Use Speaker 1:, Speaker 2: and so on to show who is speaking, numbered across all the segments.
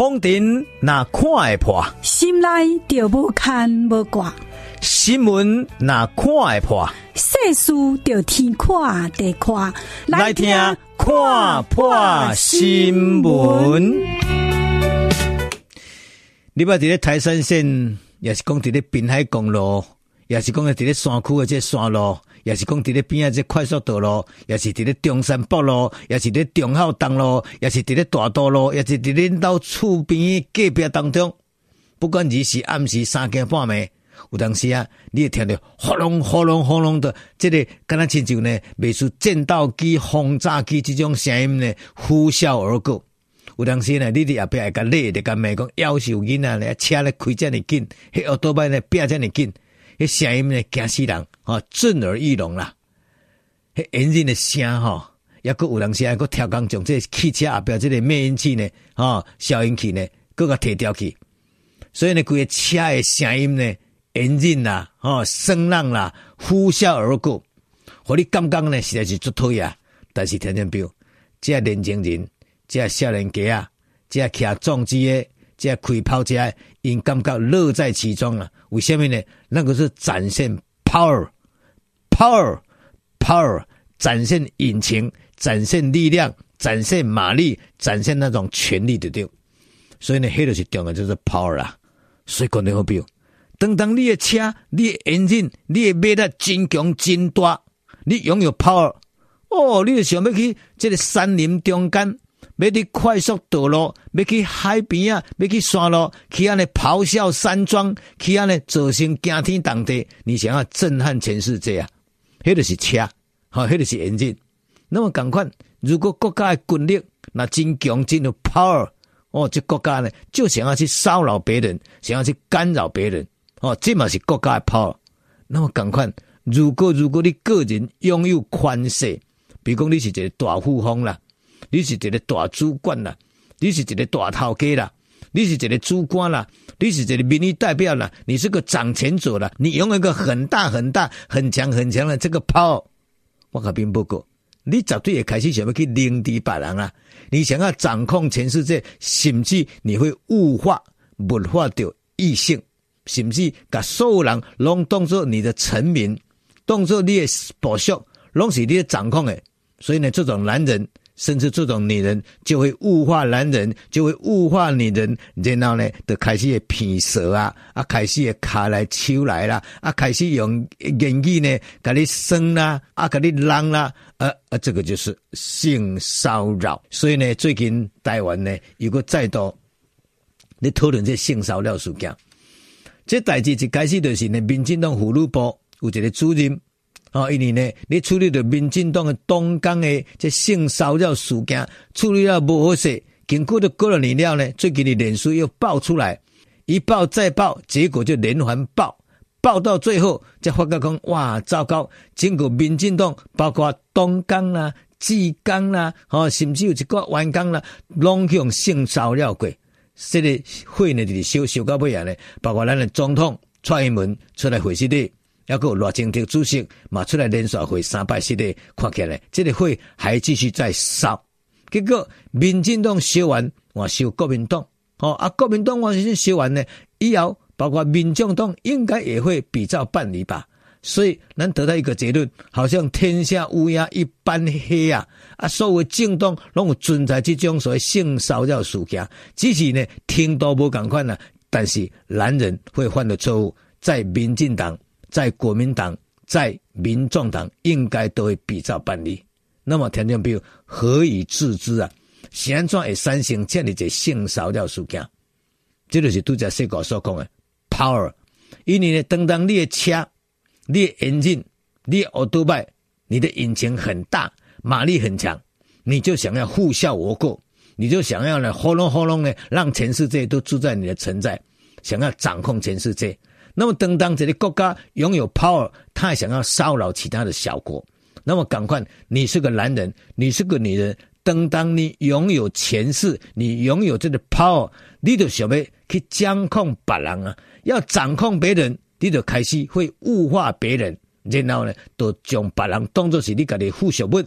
Speaker 1: 风尘那看会破，
Speaker 2: 心内就无牵无挂；
Speaker 1: 新闻那看会破，
Speaker 2: 世事就天看地看。
Speaker 1: 来听看破新闻。你把这个台山线，也是讲这个滨海公路，也是讲伫咧山区的这山路。也是讲伫咧边啊，这快速道路，也是伫咧中山北路，也是伫忠孝东路，也是伫咧大道路，也是伫恁兜厝边隔壁当中。不管日时暗时三更半暝，有当时啊，你会听到轰隆轰隆轰隆的，这个敢若亲像呢，类似战斗机、轰炸机这种声音呢，呼啸而过。有当时呢，你伫后壁会甲累，会甲骂讲夭寿囡仔呢，车咧开遮尔紧，迄奥多曼呢，变遮尔紧。迄声音呢，惊死人，吼，震耳欲聋啦！迄引擎的声，吼，抑搁有人时还搁跳工将这汽车后壁这个灭音器呢，吼，消音器呢，搁个提掉去。所以呢，规个车的声音呢，引擎啦，吼，声浪啦，呼啸而过，互你感觉呢，实在是足讨厌。但是听听表，这年轻人，这少年家啊，这骑重机的。这开跑车，因感觉乐在其中啊？为什么呢？那个是展现 power，power，power，展现引擎，展现力量，展现马力，展现那种权力的对。所以呢，迄个是重要，就是 power 啦。所以讲得好比，当当你的车，你的引擎，你的马力真强真大，你拥有 power，哦，你就想要去这个山林中间。要去快速道路，要去海边啊，要去山路，去安尼咆哮山庄，去安尼造成惊天动地。你想要震撼全世界啊？迄个是车，好，迄个是引擎。那么赶快，如果国家的军力那真强，真有 power，哦，这国家呢就想要去骚扰别人，想要去干扰别人，哦，这嘛是国家的 power。那么赶快，如果如果你个人拥有权势，比如讲你是一个大富翁啦。你是一个大主管啦，你是一个大头家啦，你是一个主管啦，你是一个民意代表啦，你是个掌权者啦，你拥有一个很大很大、很强很强的这个 power，我可并不过，你绝对也开始想要去凌敌别人啊！你想要掌控全世界，甚至你会物化、物化掉异性，甚至把所有人拢当做你的臣民，当做你的部属，拢是你的掌控的。所以呢，这种男人。甚至这种女人就会物化男人，就会物化女人，然后呢，就开始会骗色啊，啊，开始会卡来手来啦，啊，开始用言语呢，给你生啦，啊，给你浪啦，呃，啊，这个就是性骚扰。所以呢，最近台湾呢，有个再度你讨论这性骚扰事件，这代志一开始就是呢，民进党妇女部有一个主任。哦，因为呢，你处理的民进党的东港的这性骚扰事件处理了不好势，经过了过了年了呢，最近的脸书又爆出来，一爆再爆，结果就连环爆，爆到最后才发觉讲，哇，糟糕！经过民进党包括东港啦、志刚啦，哦，甚至有一个湾港啦，拢用性骚扰过，这个会呢就是烧烧到尾啊呢，包括咱的总统蔡英文出来回信的。要个罗清德主席嘛出来连续会三百四的，看起来这个会还继续在烧。结果民进党烧完，我烧国民党，哦啊，国民党我先烧完呢，以后包括民进党应该也会比照办理吧。所以能得到一个结论，好像天下乌鸦一般黑啊！啊，所有政党拢有存在这种所谓性骚扰事件，只是呢听都无共款了。但是男人会犯的错误，在民进党。在国民党、在民众党，应该都会比照办理。那么，听众朋友何以自知啊？安怎会产生这样的性骚扰事件？这就是拄才说过所讲的 power。因为呢，当当你的车、你的引擎、你的奥多拜，你的引擎很大，马力很强，你就想要呼啸而过，你就想要呢，轰隆轰隆呢，让全世界都住在你的存在，想要掌控全世界。那么，当当这个国家拥有 power，他还想要骚扰其他的小国。那么，赶快，你是个男人，你是个女人，等当你拥有权势，你拥有这个 power，你就想要去掌控别人啊，要掌控别人，你就开始会物化别人，然后呢，就将别人当作是你家的附属物，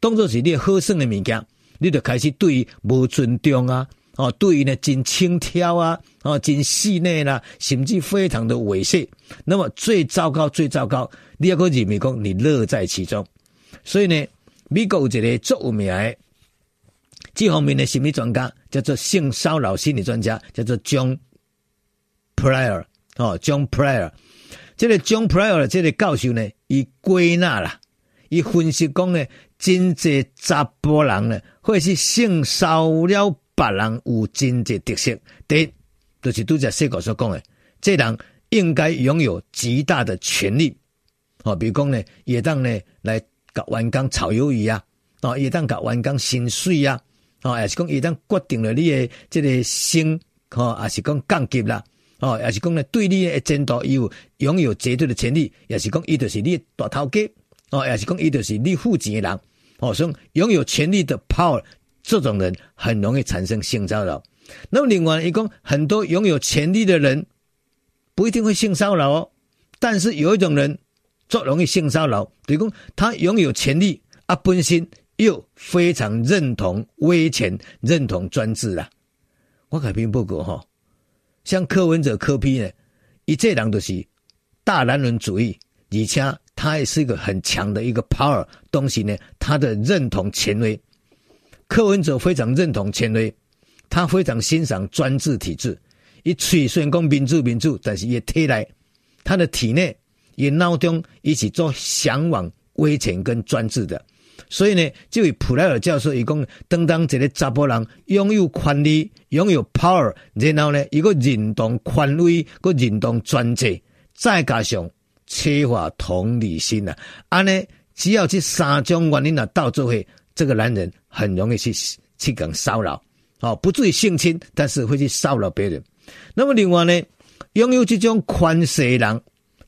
Speaker 1: 当作是你好耍的物件，你就开始对于无尊重啊。哦，对于呢，真轻佻啊，哦，真细腻啦，甚至非常的猥亵。那么最糟糕，最糟糕，你要个认为讲你乐在其中。所以呢，美国有一个著名的这方面的心理专家，叫做性骚扰心理专家，叫做 John Pryor 哦，John Pryor。这个 John Pryor 这个教授呢，伊归纳啦，伊分析讲呢，真济查甫人呢，或是性骚扰别人有真济特色。第一，就是拄才细个所讲的，这人应该拥有极大的权力。哦，比如讲呢，也当呢来搞员工炒鱿鱼啊，哦，也当搞员工薪水啊，哦，也是讲也当决定了你的这个升，哦，也是讲降级啦。哦，也是讲呢，对你的前途有拥有绝对的权利，也是讲伊就是你大头家，哦，也是讲伊就是你付钱的人，哦，所以拥有权力的 power，这种人很容易产生性骚扰。那么另外一共，很多拥有权力的人不一定会性骚扰哦，但是有一种人最容易性骚扰，比如讲他拥有权力啊，本身又非常认同威权、认同专制啊。我改编不过哈。像柯文哲柯 P 呢，一这人都是大男人主义，而且他也是一个很强的一个 power 东西呢。他的认同权威，柯文哲非常认同权威，他非常欣赏专制体制。一吹虽然讲民主民主，但是也体内他的体内也脑中一起做向往威权跟专制的。所以呢，这位普莱尔教授伊讲，当当一个查甫人拥有权力、拥有 power，然后呢，一个认同权威、个认同专制，再加上缺乏同理心啊，安呢，只要这三种原因啊，到最后，这个男人很容易去去搞骚扰，哦，不至于性侵，但是会去骚扰别人。那么另外呢，拥有这种权势的人，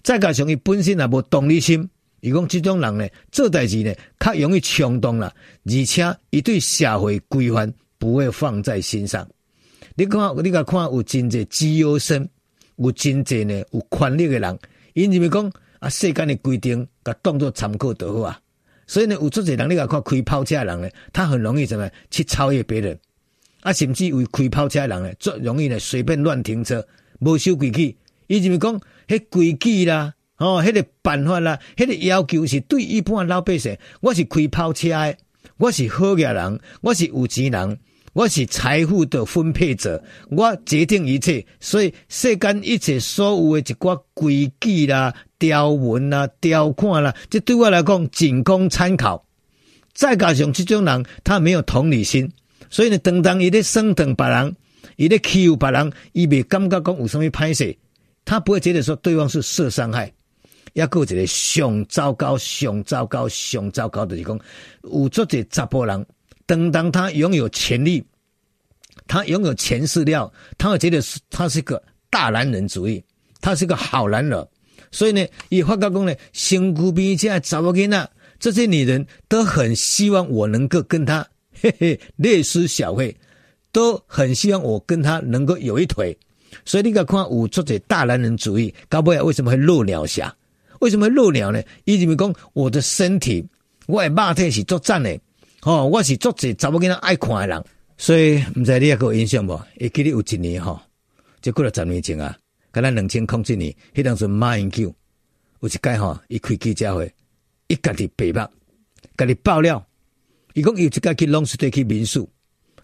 Speaker 1: 再加上伊本身也无同理心。伊讲这种人呢，做代志呢，较容易冲动了，而且伊对社会规范不会放在心上。你看，你甲看有真侪自由身，有真侪呢有权力的人，因为讲啊，世间的规定甲当作参考就好啊。所以呢，有足侪人，你甲看开跑车的人呢，他很容易怎么去超越别人啊，甚至为开跑车的人呢，最容易呢随便乱停车，无守规矩。伊就是讲，迄规矩啦。哦，迄、个办法啦，迄、那个要求是对一般老百姓。我是开跑车的，我是好嘅人，我是有钱人，我是财富的分配者，我决定一切。所以世间一切所有的一寡规矩啦、条文啦、条款啦，这对我来讲仅供参考。再加上这种人，他没有同理心，所以呢，当当伊咧升等别人，伊咧欺负别人，伊未感觉讲有什么歹势，他不会觉得说对方是受伤害。也有一个上糟糕、上糟糕、上糟糕的就是讲，有足侪查甫人，当当他拥有权力，他拥有权势了，他会觉得是他是个大男人主义，他是个好男人，所以呢，以发觉讲呢，身躯边这些查某囡仔，这些女人都很希望我能够跟他嘿嘿略施小惠，都很希望我跟他能够有一腿，所以你个看有作者大男人主义，搞不好为什么会落鸟侠？为什么会露鸟呢？伊认为讲我的身体，我的肉体是作战的，哦，我是作者，查某囡仔爱看的人，所以唔知你还有印象无？会记得有一年吼，就过了十年前啊，跟咱两千零七年，迄当时马英九有一届吼，伊开记者会，伊家己白目，家己爆料，伊讲伊有一届去 long stay 去民宿，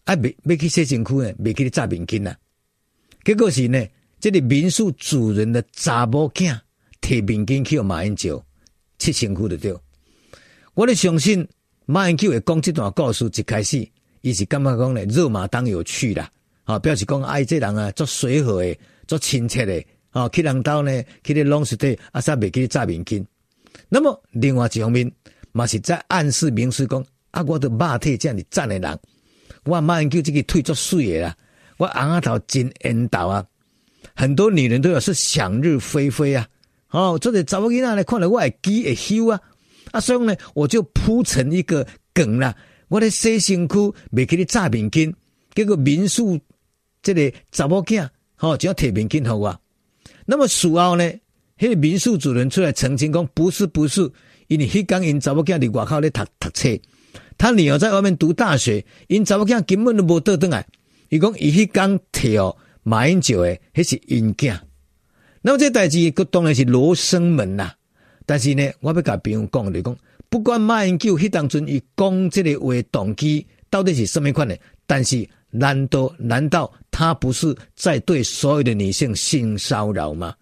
Speaker 1: 啊，未未去洗身躯呢，未去炸面筋啊，结果是呢，这个民宿主人的查某囝。提面巾去互马英九七千块的对，我咧相信马英九会讲这段故事一开始，伊是感觉讲咧肉麻当有趣啦，啊，表示讲爱这人啊做随和诶，做亲切诶，啊，去人兜呢去咧拢是对，啊，煞未去炸面巾。那么另外一方面，嘛是在暗示明示讲，啊，我的肉体这样子赞的人，我马英九这个腿做水诶啦，我昂阿头真缘投啊，很多女人都有是想入非非啊。哦，这个查某囡仔来看了，我会记会羞啊！啊，所以呢，我就铺成一个梗啦。我咧洗身躯，未给你炸面巾，结果民宿这个查某囝，吼，就要贴面巾给我。那么事后呢，那个民宿主人出来澄清讲，不是不是，因为迄天因查某囝伫外口咧读读册，他女儿在外面读大学，因查某囝根本都无倒转来。伊讲伊迄工跳马英九诶，迄是因囝。那么这代志，佮当然是罗生门呐。但是呢，我要甲朋友讲，就讲，不管马英九迄当阵伊讲这个话动机到底是什么款的，但是难道难道他不是在对所有的女性性骚扰吗？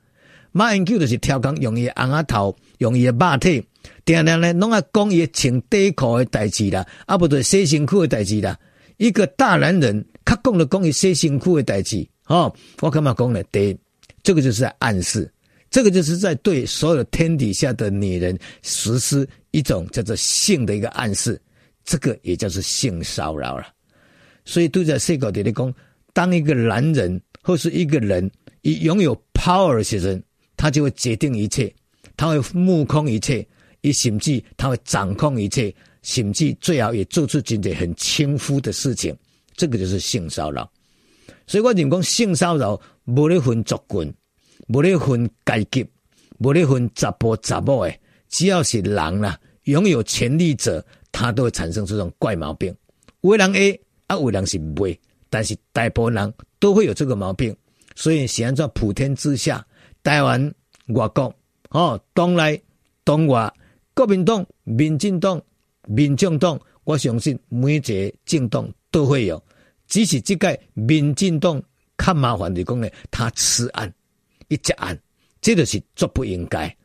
Speaker 1: 马英九就是挑工用伊红阿头，用伊肉体，定定呢拢爱讲伊穿短裤的代志啦，啊不对，洗身躯的代志啦。一个大男人，较讲了讲伊洗身躯的代志，哦，我干嘛讲呢？第一，这个就是在暗示，这个就是在对所有天底下的女人实施一种叫做性的一个暗示，这个也叫做性骚扰了。所以都在说稿底里讲，当一个男人或是一个人以拥有 power 的时候。他就会决定一切，他会目空一切，以甚至他会掌控一切，甚至最好也做出真正很轻浮的事情。这个就是性骚扰。所以我讲性骚扰无咧分族群，无咧分阶级，无咧分查甫查某诶，只要是人啦，拥有权力者，他都会产生这种怪毛病。有的人 A 啊，有的人是不，但是大部分人都会有这个毛病。所以现在普天之下。台湾、外国、哦，党内、党外，国民党、民进党、民众党，我相信每一个政党都会有。只是这个民进党较麻烦的讲呢，他吃案，一接案，这就是做不应该。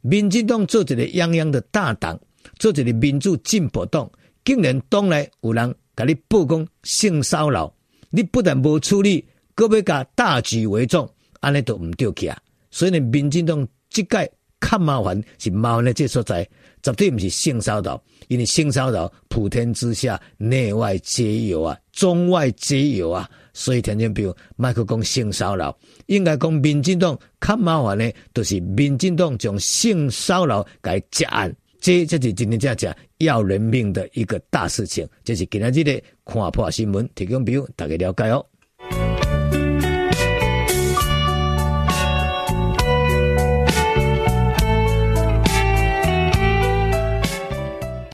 Speaker 1: 民进党做一个泱泱的大党，做一个民主进步党，竟然党内有人甲你曝光性骚扰，你不但无处理，阁要甲大局为重，安尼都唔对起啊！所以呢，民进党即届较麻烦是麻烦的这所在，绝对不是性骚扰，因为性骚扰普天之下，内外皆有啊，中外皆有啊。所以，听众朋友，麦克讲性骚扰，应该讲民进党较麻烦呢，就是民进党将性骚扰改结案，这这是今天这样要人命的一个大事情，这是今仔日的看破新闻，提供朋友大家了解哦。